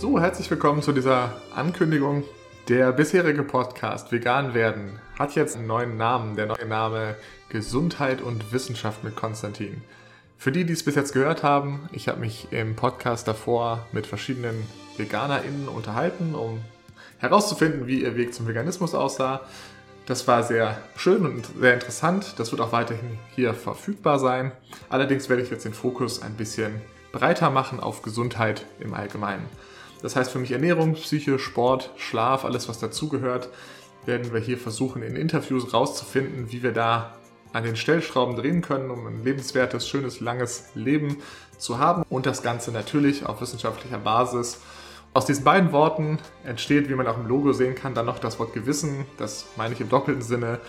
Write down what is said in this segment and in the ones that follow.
So, herzlich willkommen zu dieser Ankündigung. Der bisherige Podcast Vegan werden hat jetzt einen neuen Namen. Der neue Name Gesundheit und Wissenschaft mit Konstantin. Für die, die es bis jetzt gehört haben, ich habe mich im Podcast davor mit verschiedenen VeganerInnen unterhalten, um herauszufinden, wie ihr Weg zum Veganismus aussah. Das war sehr schön und sehr interessant. Das wird auch weiterhin hier verfügbar sein. Allerdings werde ich jetzt den Fokus ein bisschen breiter machen auf Gesundheit im Allgemeinen. Das heißt für mich Ernährung, Psyche, Sport, Schlaf, alles was dazugehört, werden wir hier versuchen in Interviews rauszufinden, wie wir da an den Stellschrauben drehen können, um ein lebenswertes, schönes, langes Leben zu haben. Und das Ganze natürlich auf wissenschaftlicher Basis. Aus diesen beiden Worten entsteht, wie man auch im Logo sehen kann, dann noch das Wort Gewissen. Das meine ich im doppelten Sinne.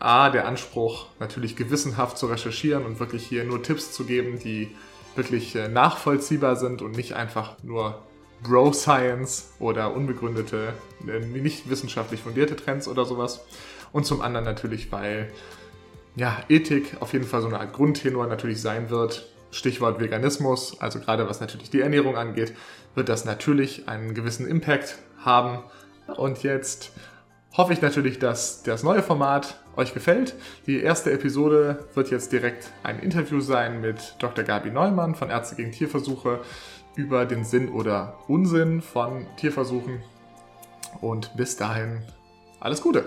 A, der Anspruch, natürlich gewissenhaft zu recherchieren und wirklich hier nur Tipps zu geben, die wirklich äh, nachvollziehbar sind und nicht einfach nur Bro-Science oder unbegründete, äh, nicht wissenschaftlich fundierte Trends oder sowas. Und zum anderen natürlich, weil ja, Ethik auf jeden Fall so eine Art Grundtenor natürlich sein wird. Stichwort Veganismus, also gerade was natürlich die Ernährung angeht, wird das natürlich einen gewissen Impact haben. Und jetzt hoffe ich natürlich, dass das neue Format euch gefällt. Die erste Episode wird jetzt direkt ein Interview sein mit Dr. Gabi Neumann von Ärzte gegen Tierversuche über den Sinn oder Unsinn von Tierversuchen. Und bis dahin alles Gute.